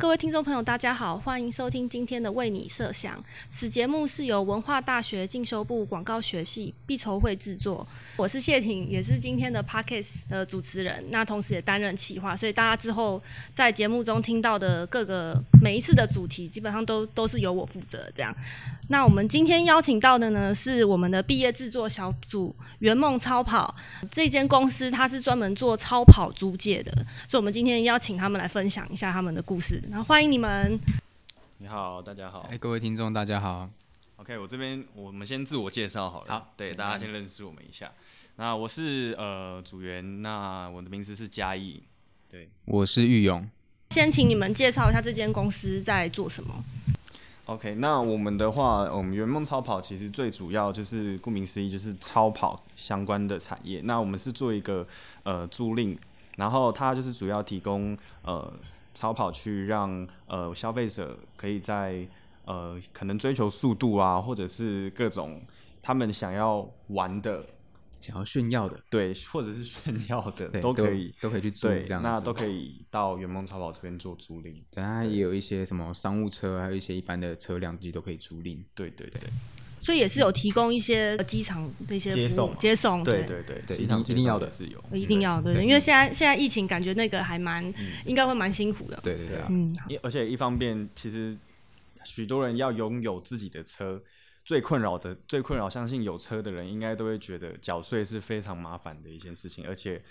各位听众朋友，大家好，欢迎收听今天的为你设想。此节目是由文化大学进修部广告学系毕筹会制作。我是谢婷，也是今天的 Podcast 的主持人，那同时也担任企划，所以大家之后在节目中听到的各个每一次的主题，基本上都都是由我负责这样。那我们今天邀请到的呢，是我们的毕业制作小组圆梦超跑这间公司，它是专门做超跑租借的，所以我们今天邀请他们来分享一下他们的故事。然后欢迎你们。你好，大家好。哎，各位听众，大家好。OK，我这边我们先自我介绍好了。好对，大家先认识我们一下。那我是呃组员，那我的名字是嘉义。对我是玉勇。先请你们介绍一下这间公司在做什么。，OK，那我们的话，我们圆梦超跑其实最主要就是顾名思义，就是超跑相关的产业。那我们是做一个呃租赁，然后它就是主要提供呃超跑去让呃消费者可以在呃可能追求速度啊，或者是各种他们想要玩的想要炫耀的，对，或者是炫耀的都可以，都可以去租这，样子。那都可以到圆梦超跑这边做租赁。等下也有一些什么商务车，还有一些一般的车辆，自己都可以租赁。对对对所以也是有提供一些呃机场的一些服务接送接送，对对对，对机场一定要的是有，一定要对，对因为现在现在疫情，感觉那个还蛮应该会蛮辛苦的。对对对啊，嗯，一而且一方面，其实许多人要拥有自己的车，最困扰的、最困扰，相信有车的人应该都会觉得缴税是非常麻烦的一件事情，而且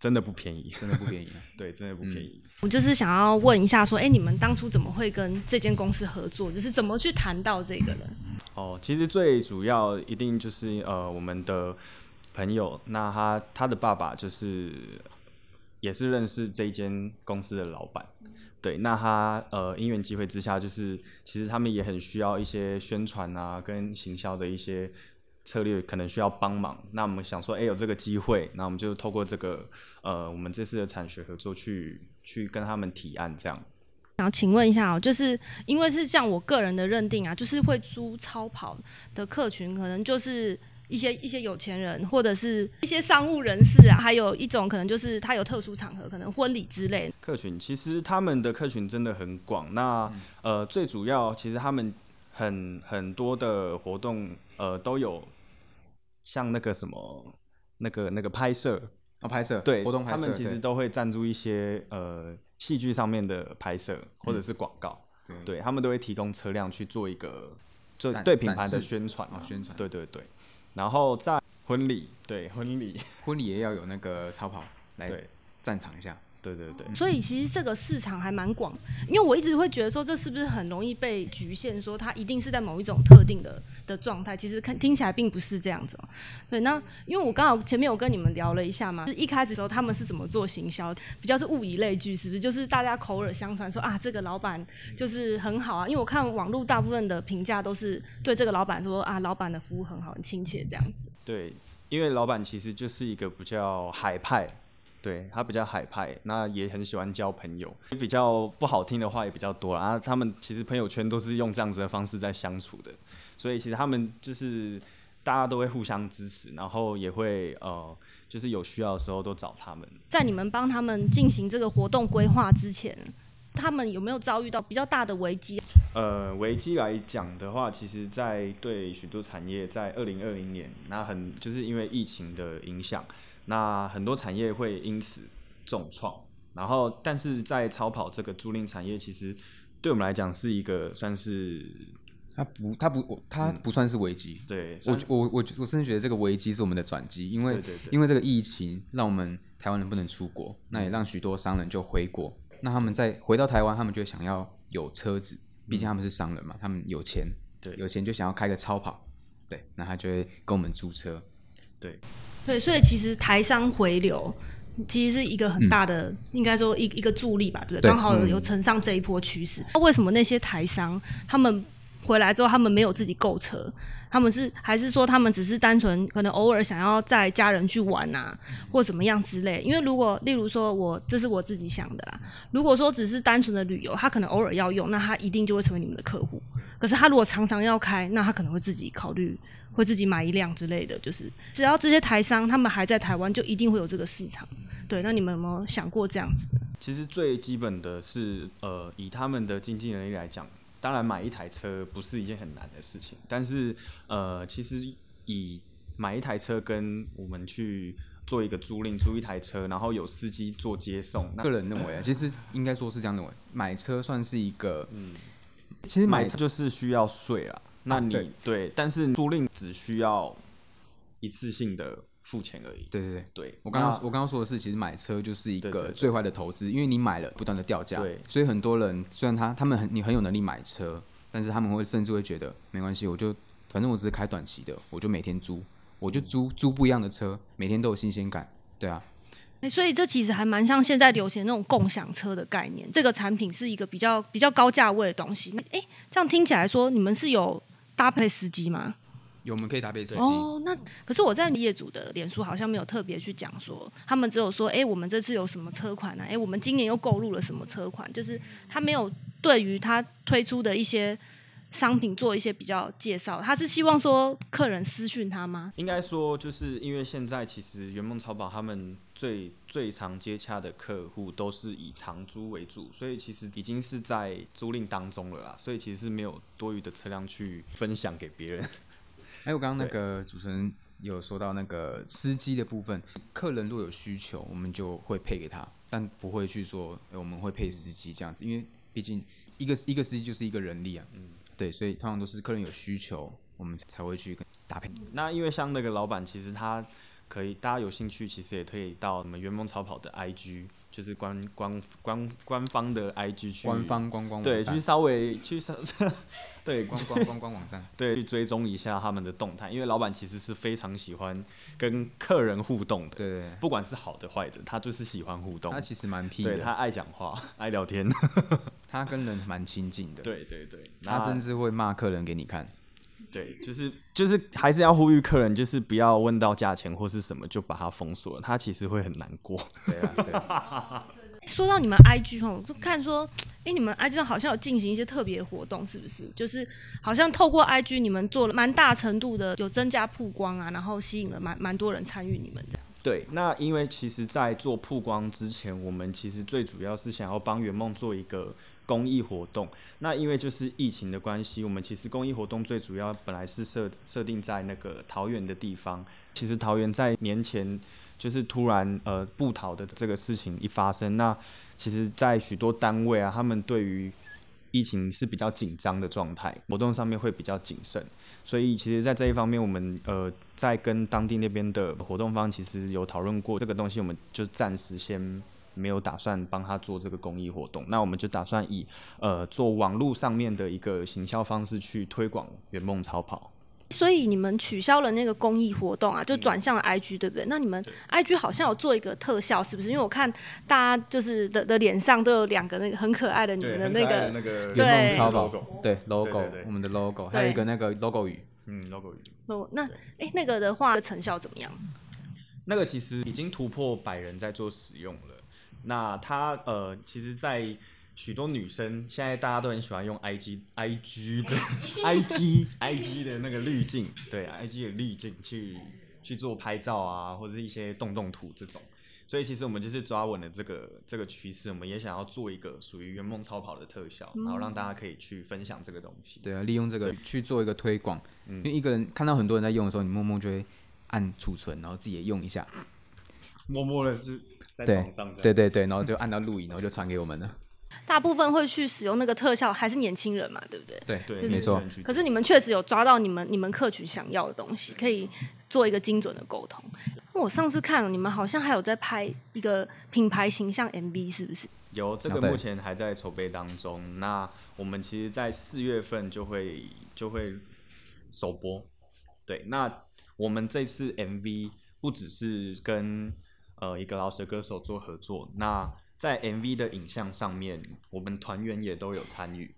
真的不便宜。真的不便宜啊。对，真的不便宜。我就是想要问一下，说，哎，你们当初怎么会跟这间公司合作？就是怎么去谈到这个的？哦，其实最主要一定就是呃，我们的朋友，那他他的爸爸就是也是认识这一间公司的老板，对，那他呃因缘机会之下，就是其实他们也很需要一些宣传啊跟行销的一些策略，可能需要帮忙。那我们想说，哎、有这个机会，那我们就透过这个呃我们这次的产学合作去去跟他们提案这样。然后请问一下哦，就是因为是像我个人的认定啊，就是会租超跑的客群，可能就是一些一些有钱人，或者是一些商务人士啊，还有一种可能就是他有特殊场合，可能婚礼之类的。客群其实他们的客群真的很广。那、呃，最主要其实他们很很多的活动，呃，都有像那个什么那个那个拍摄，哦，拍摄对，活动拍摄，他们其实都会赞助一些呃戏剧上面的拍摄或者是广告，对。他们都会提供车辆去做一个做对品牌的宣传啊哦宣传。对对对，然后在婚礼，对婚礼，婚礼也要有那个超跑来对。赞场一下。对对对。所以其实这个市场还蛮广，因为我一直会觉得说，这是不是很容易被局限，说它一定是在某一种特定的的状态？其实看听起来并不是这样子哦。对，那因为我刚好前面有跟你们聊了一下嘛，就是一开始的时候他们是怎么做行销，比较是物以类聚，是不是？就是大家口耳相传说啊，这个老板就是很好啊。因为我看网络大部分的评价都是对这个老板说啊，老板的服务很好，很亲切这样子。对，因为老板其实就是一个比较海派，对他比较海派，那也很喜欢交朋友，比较不好听的话也比较多啦啊。他们其实朋友圈都是用这样子的方式在相处的，所以其实他们就是大家都会互相支持，然后也会呃，就是有需要的时候都找他们。在你们帮他们进行这个活动规划之前，他们有没有遭遇到比较大的危机？呃，危机来讲的话，其实，在对许多产业，在二零二零年，那很就是因为疫情的影响，那很多产业会因此重创。然后，但是在超跑这个租赁产业，其实对我们来讲是一个算是它不，它不，它不算是危机。对，我我我我甚至觉得这个危机是我们的转机，因为对对对因为这个疫情让我们台湾人不能出国，那也让许多商人就回国。那他们在回到台湾，他们就想要有车子，毕竟他们是商人嘛，他们有钱，对有钱就想要开个超跑，对，那他就会跟我们租车。对对，所以其实台商回流其实是一个很大的，应该说一一个助力吧，对不对？刚好有有乘上这一波趋势。那为什么那些台商他们回来之后，他们没有自己购车？他们是还是说他们只是单纯可能偶尔想要载家人去玩啊，或怎么样之类？因为如果例如说我这是我自己想的啦，如果说只是单纯的旅游，他可能偶尔要用，那他一定就会成为你们的客户。可是他如果常常要开，那他可能会自己考虑，会自己买一辆之类的。就是只要这些台商他们还在台湾，就一定会有这个市场。对，那你们有没有想过这样子？其实最基本的是，呃，以他们的经济能力来讲，当然买一台车不是一件很难的事情，但是呃，其实以买一台车跟我们去做一个租赁，租一台车，然后有司机做接送，那个人认为啊，其实应该说是这样认为，买车算是一个，嗯，其实买车就是需要税啊。那你对，但是租赁只需要一次性的付钱而已。对对对，对我刚刚我刚刚说的是，其实买车就是一个最坏的投资，因为你买了不断的掉价，对，所以很多人虽然他他们很你很有能力买车，但是他们会甚至会觉得没关系，我就反正我只是开短期的，我就每天租，我就租租不一样的车，每天都有新鲜感，对啊。所以这其实还蛮像现在流行那种共享车的概念，这个产品是一个比较比较高价位的东西。哎，这样听起来说你们是有。搭配司机吗？有，我们可以搭配司机。哦，那可是我在业主的脸书好像没有特别去讲说，他们只有说，哎，我们这次有什么车款呢？哎，我们今年又购入了什么车款？就是他没有对于他推出的一些商品做一些比较介绍。他是希望说客人私讯他吗？应该说，就是因为现在其实圆梦超跑他们。最最常接洽的客户都是以长租为主，所以其实已经是在租赁当中了啦，所以其实是没有多余的车辆去分享给别人。还有刚刚那个主持人有说到那个司机的部分，客人若有需求，我们就会配给他，但不会去说我们会配司机这样子，因为毕竟一个一个司机就是一个人力啊，嗯，对，所以通常都是客人有需求，我们才会去搭配。那因为像那个老板，其实他。可以，大家有兴趣，其实也可以到我们圆梦超跑的 IG，就是官官官官方的 IG 去，官方观光对，去稍微去上，对，官官观光网站，对，去追踪一下他们的动态，因为老板其实是非常喜欢跟客人互动的，对，不管是好的坏的，他就是喜欢互动，他其实蛮屁的，他爱讲话，爱聊天，他跟人蛮亲近的，对对对，他甚至会骂客人给你看。对，就是就是还是要呼吁客人，就是不要问到价钱或是什么就把它封锁了，他其实会很难过。对啊，对。说到你们 IG 哈，就看说，哎，你们 IG 上好像有进行一些特别活动，是不是？就是好像透过 IG，你们做了蛮大程度的有增加曝光啊，然后吸引了蛮蛮多人参与你们这样。对，那因为其实，在做曝光之前，我们其实最主要是想要帮圆梦做一个。公益活动，那因为就是疫情的关系，我们其实公益活动最主要本来是设设定在那个桃园的地方。其实桃园在年前就是突然呃布逃的这个事情一发生，那其实，在许多单位啊，他们对于疫情是比较紧张的状态，活动上面会比较谨慎。所以，其实，在这一方面，我们呃在跟当地那边的活动方其实有讨论过这个东西，我们就暂时先。没有打算帮他做这个公益活动，那我们就打算以呃做网络上面的一个行销方式去推广圆梦超跑。所以你们取消了那个公益活动啊，就转向了 IG，对不对？那你们 IG 好像有做一个特效，是不是？因为我看大家就是的的脸上都有两个那个很可爱的你们的那个那个圆梦超跑，对 logo，我们的 logo，还有一个那个 logo 语，嗯，logo 语。哦，那哎，那个的话成效怎么样？那个其实已经突破百人在做使用了。那它呃，其实，在许多女生现在大家都很喜欢用 I G I G 的 I G I G 的那个滤镜，对 I G 的滤镜去去做拍照啊，或者一些动动图这种。所以其实我们就是抓稳了这个这个趋势，我们也想要做一个属于圆梦超跑的特效，然后让大家可以去分享这个东西。对啊，利用这个去做一个推广。因为一个人看到很多人在用的时候，你默默就会按储存，然后自己也用一下。默默的是。在床上，对对对，然后就按到录影，然后就传给我们了。大部分会去使用那个特效，还是年轻人嘛，对不对？对对，没错。可是你们确实有抓到你们你们客群想要的东西，可以做一个精准的沟通。我上次看你们好像还有在拍一个品牌形象 MV，是不是？有这个目前还在筹备当中。那我们其实，在四月份就会就会首播。对，那我们这次 MV 不只是跟呃，一个饶舌歌手做合作，那在 MV 的影像上面，我们团员也都有参与。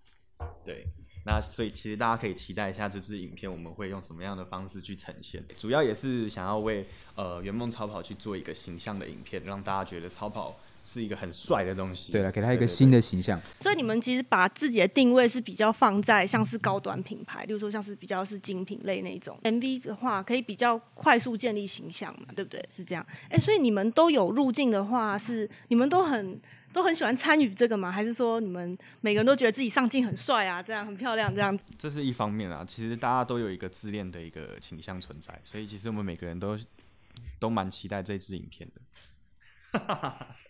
对，那所以其实大家可以期待一下这支影片，我们会用什么样的方式去呈现？主要也是想要为呃圆梦超跑去做一个形象的影片，让大家觉得超跑是一个很帅的东西。对了，给他一个新的形象。所以你们其实把自己的定位是比较放在像是高端品牌，例如说像是比较是精品类那种。MV 的话，可以比较快速建立形象嘛，对不对？是这样。哎，所以你们都有入境的话，是你们都很都很喜欢参与这个吗？还是说你们每个人都觉得自己上镜很帅啊，这样很漂亮这样子？这是一方面啊。其实大家都有一个自恋的一个倾向存在，所以其实我们每个人都都蛮期待这支影片的。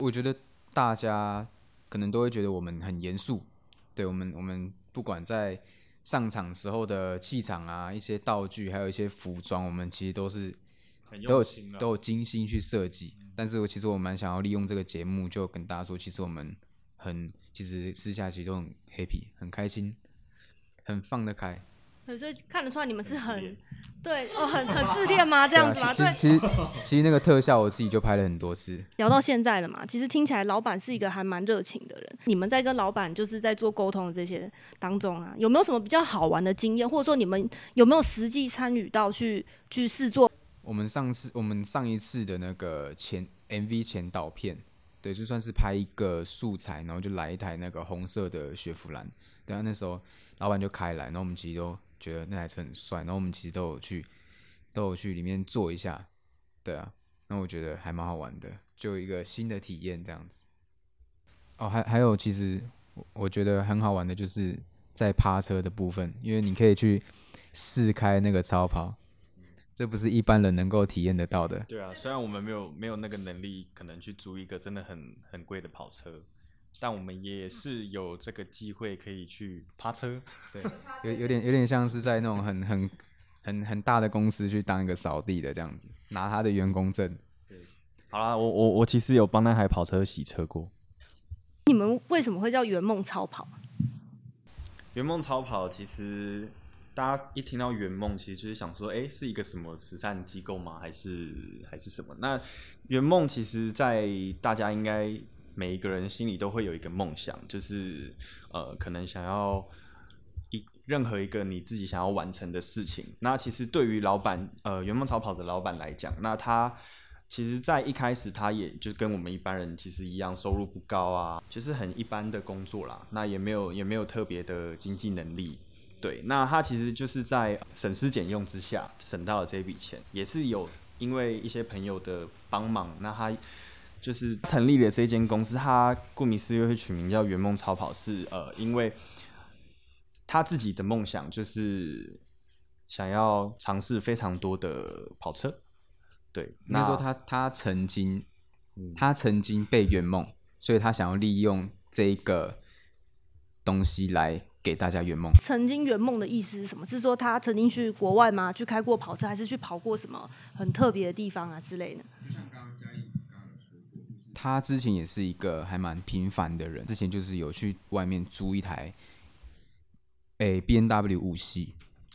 我觉得大家可能都会觉得我们很严肃，对我们，我们不管在上场时候的气场啊，一些道具，还有一些服装，我们其实都是很都有都有精心去设计。但是我其实我蛮想要利用这个节目，就跟大家说，其实我们很，其实私下其实都很 happy，很开心，很放得开。对，所以看得出来你们是很对哦，很很自恋吗？这样子吗？对其，实其实其实那个特效我自己就拍了很多次。聊到现在了嘛，其实听起来老板是一个还蛮热情的人。你们在跟老板就是在做沟通的这些当中啊，有没有什么比较好玩的经验，或者说你们有没有实际参与到去去试做？我们上次我们上一次的那个前 MV 前导片，对，就算是拍一个素材，然后就来一台那个红色的雪佛兰，对啊，那时候老板就开来，然后我们其实都觉得那台车很帅，然后我们其实都有去都有去里面坐一下，对啊，那我觉得还蛮好玩的，就一个新的体验这样子。哦，还还有，其实我我觉得很好玩的就是在趴车的部分，因为你可以去试开那个超跑。这不是一般人能够体验得到的。对啊，虽然我们没有没有那个能力，可能去租一个真的很很贵的跑车，但我们也是有这个机会可以去趴车。对，有有点有点像是在那种很很很很大的公司去当一个扫地的这样子，拿他的员工证。好啦，我我我其实有帮那台跑车洗车过。你们为什么会叫圆梦超跑？圆梦超跑其实大家一听到圆梦，其实就是想说，哎、是一个什么慈善机构吗？还是还是什么？那圆梦其实，在大家应该每一个人心里都会有一个梦想，就是呃，可能想要一任何一个你自己想要完成的事情。那其实对于老板，呃，圆梦超跑的老板来讲，那他其实，在一开始，他也就跟我们一般人其实一样，收入不高啊，就是很一般的工作啦。那也没有也没有特别的经济能力，对。那他其实就是在省吃俭用之下省到了这笔钱，也是有因为一些朋友的帮忙，那他就是成立了这间公司。他顾名思义会取名叫圆梦超跑，是呃，因为他自己的梦想就是想要尝试非常多的跑车。对，那应该说他他曾经，他曾经被圆梦，所以他想要利用这一个东西来给大家圆梦。曾经圆梦的意思是什么？是说他曾经去国外吗？去开过跑车，还是去跑过什么很特别的地方啊之类的？他之前也是一个还蛮平凡的人，之前就是有去外面租一台，诶 B N W 五系，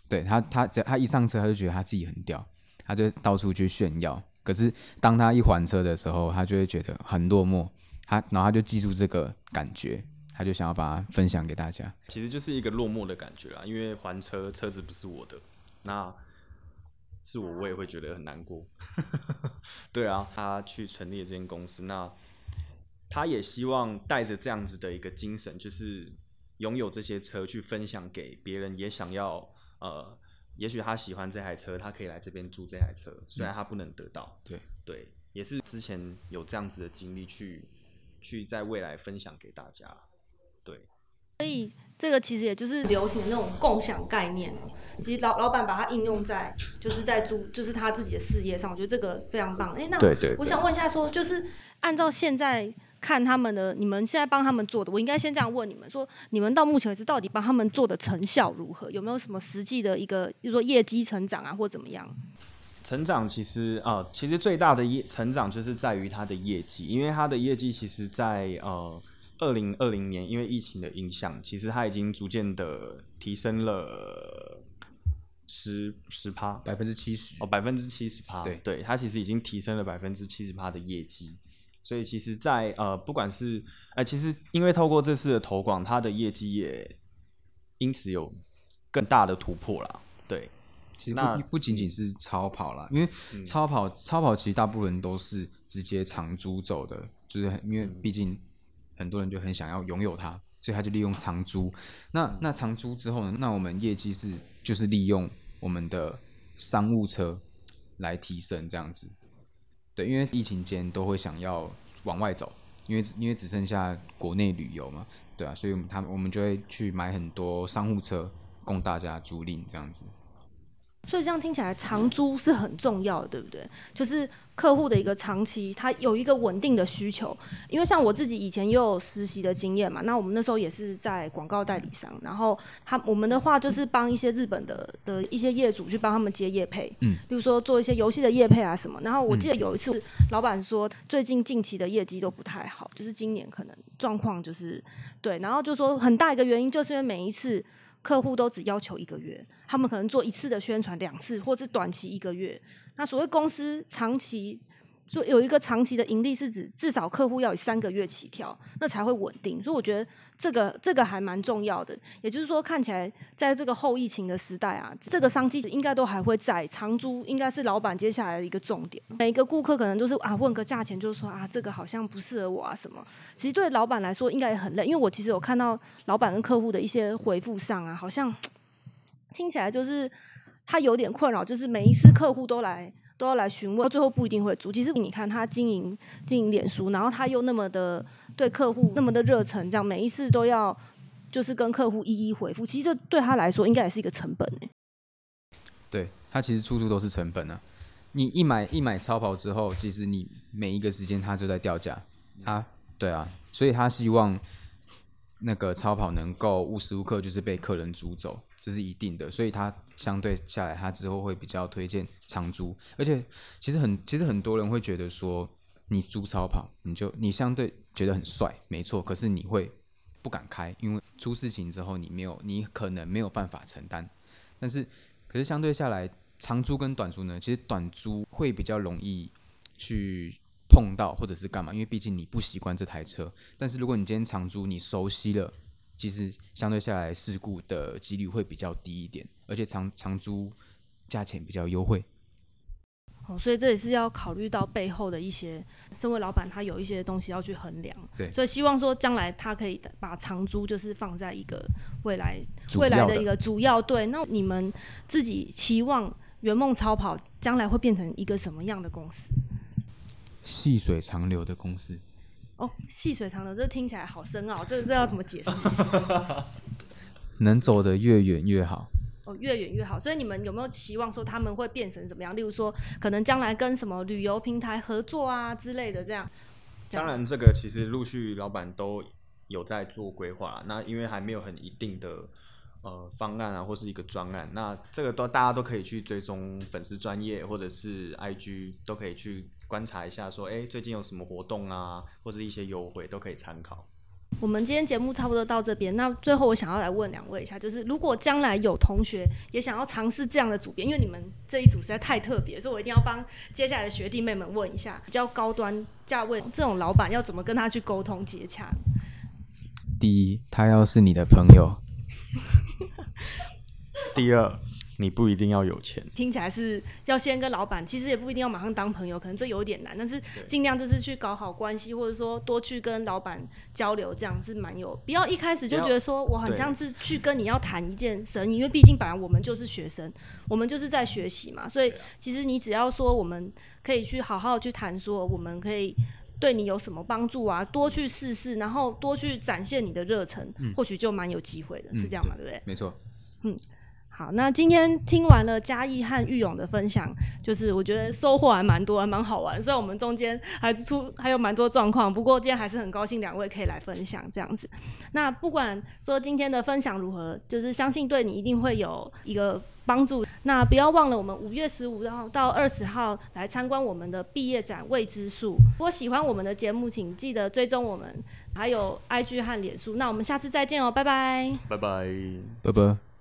对他他只要他一上车他就觉得他自己很屌，他就到处去炫耀。可是当他一还车的时候，他就会觉得很落寞，他然后他就记住这个感觉，他就想要把它分享给大家。其实就是一个落寞的感觉啦，因为还车车子不是我的，那是我我也会觉得很难过。对啊，他去成立了这间公司，那他也希望带着这样子的一个精神，就是拥有这些车去分享给别人，也想要呃，也许他喜欢这台车，他可以来这边租这台车，虽然他不能得到，对对，也是之前有这样子的经历去去在未来分享给大家，对。所以这个其实也就是流行的那种共享概念哦。其实老老板把它应用在就是在租就是他自己的事业上，我觉得这个非常棒。哎，那我想问一下说就是按照现在看他们的，你们现在帮他们做的，我应该先这样问你们说，你们到目前为止到底帮他们做的成效如何？有没有什么实际的一个，比如说业绩成长啊，或怎么样？成长其实啊、呃其实最大的业成长就是在于它的业绩，因为它的业绩其实在呃二零二零年，因为疫情的影响，其实它已经逐渐的提升了十十趴。百分之七十。哦，百分之七十趴，对。对，它其实已经提升了百分之七十趴的业绩，所以其实在，呃，不管是，呃，其实因为透过这次的投广，它的业绩也因此有更大的突破啦，对，其实那不不仅仅是超跑啦，因为超跑超跑其实大部分人都是直接长租走的，就是因为毕竟很多人就很想要拥有它，所以他就利用长租。那那长租之后呢？那我们业绩是就是利用我们的商务车来提升这样子。对，因为疫情间都会想要往外走，因为因为只剩下国内旅游嘛，对啊，所以我们他我们就会去买很多商务车供大家租赁这样子。所以这样听起来，长租是很重要的，对不对？就是客户的一个长期，他有一个稳定的需求。因为像我自己以前也有实习的经验嘛，那我们那时候也是在广告代理商，然后他我们的话就是帮一些日本的的一些业主去帮他们接业配，嗯，比如说做一些游戏的业配啊什么。然后我记得有一次，老板说最近近期的业绩都不太好，就是今年可能状况就是对，然后就说很大一个原因就是因为每一次。客户都只要求一个月，他们可能做一次的宣传，两次或者短期一个月。那所谓公司长期，就有一个长期的盈利是指至少客户要以三个月起跳，那才会稳定。所以我觉得。这个这个还蛮重要的，也就是说，看起来在这个后疫情的时代啊，这个商机应该都还会在。长租应该是老板接下来的一个重点。每一个顾客可能都是啊，问个价钱，就是说啊，这个好像不适合我啊什么。其实对老板来说应该也很累，因为我其实有看到老板跟客户的一些回复上啊，好像听起来就是他有点困扰，就是每一次客户都来。都要来询问，最后不一定会租。其实你看他经营经营脸书，然后他又那么的对客户那么的热忱，这样每一次都要就是跟客户一一回复。其实这对他来说应该也是一个成本呢。对他其实处处都是成本啊！你一买一买超跑之后，其实你每一个时间他就在掉价。他对啊，所以他希望那个超跑能够无时无刻就是被客人租走。这是一定的，所以它相对下来，它之后会比较推荐长租。而且，其实很，其实很多人会觉得说，你租超跑，你就你相对觉得很帅，没错。可是你会不敢开，因为出事情之后，你没有，你可能没有办法承担。但是，可是相对下来，长租跟短租呢，其实短租会比较容易去碰到，或者是干嘛？因为毕竟你不习惯这台车。但是如果你今天长租，你熟悉了。其实相对下来，事故的几率会比较低一点，而且长长租价钱比较优惠。哦，所以这也是要考虑到背后的一些，身为老板他有一些东西要去衡量。对，所以希望说将来他可以把长租就是放在一个未来未来的一个主要对。那你们自己期望圆梦超跑将来会变成一个什么样的公司？细水长流的公司。哦，细水长流，这听起来好深奥，这这要怎么解释？能走得越远越好。哦，越远越好。所以你们有没有期望说他们会变成怎么样？例如说，可能将来跟什么旅游平台合作啊之类的，这样。当然，这个其实陆续老板都有在做规划。那因为还没有很一定的呃方案啊，或是一个专案，那这个都大家都可以去追踪粉丝专业或者是 IG 都可以去。观察一下，说哎，最近有什么活动啊，或者一些优惠都可以参考。我们今天节目差不多到这边，那最后我想要来问两位一下，就是如果将来有同学也想要尝试这样的组编，因为你们这一组实在太特别，所以我一定要帮接下来的学弟妹们问一下，比较高端价位这种老板要怎么跟他去沟通接洽？第一，他要是你的朋友。第二。你不一定要有钱，听起来是要先跟老板，其实也不一定要马上当朋友，可能这有点难，但是尽量就是去搞好关系，或者说多去跟老板交流，这样是蛮有。不要一开始就觉得说我很像是去跟你要谈一件生意，因为毕竟本来我们就是学生，我们就是在学习嘛，所以其实你只要说我们可以去好好去谈，说我们可以对你有什么帮助啊，多去试试，然后多去展现你的热忱，或许就蛮有机会的，是这样嘛，对不对？没错，嗯。好，那今天听完了嘉义和玉勇的分享，就是我觉得收获还蛮多，还蛮好玩。虽然我们中间还出还有蛮多状况，不过今天还是很高兴两位可以来分享这样子。那不管说今天的分享如何，就是相信对你一定会有一个帮助。那不要忘了，我们五月十五号到二十号来参观我们的毕业展未知数。如果喜欢我们的节目，请记得追踪我们，还有 IG 和脸书。那我们下次再见哦，拜拜，拜拜，拜拜。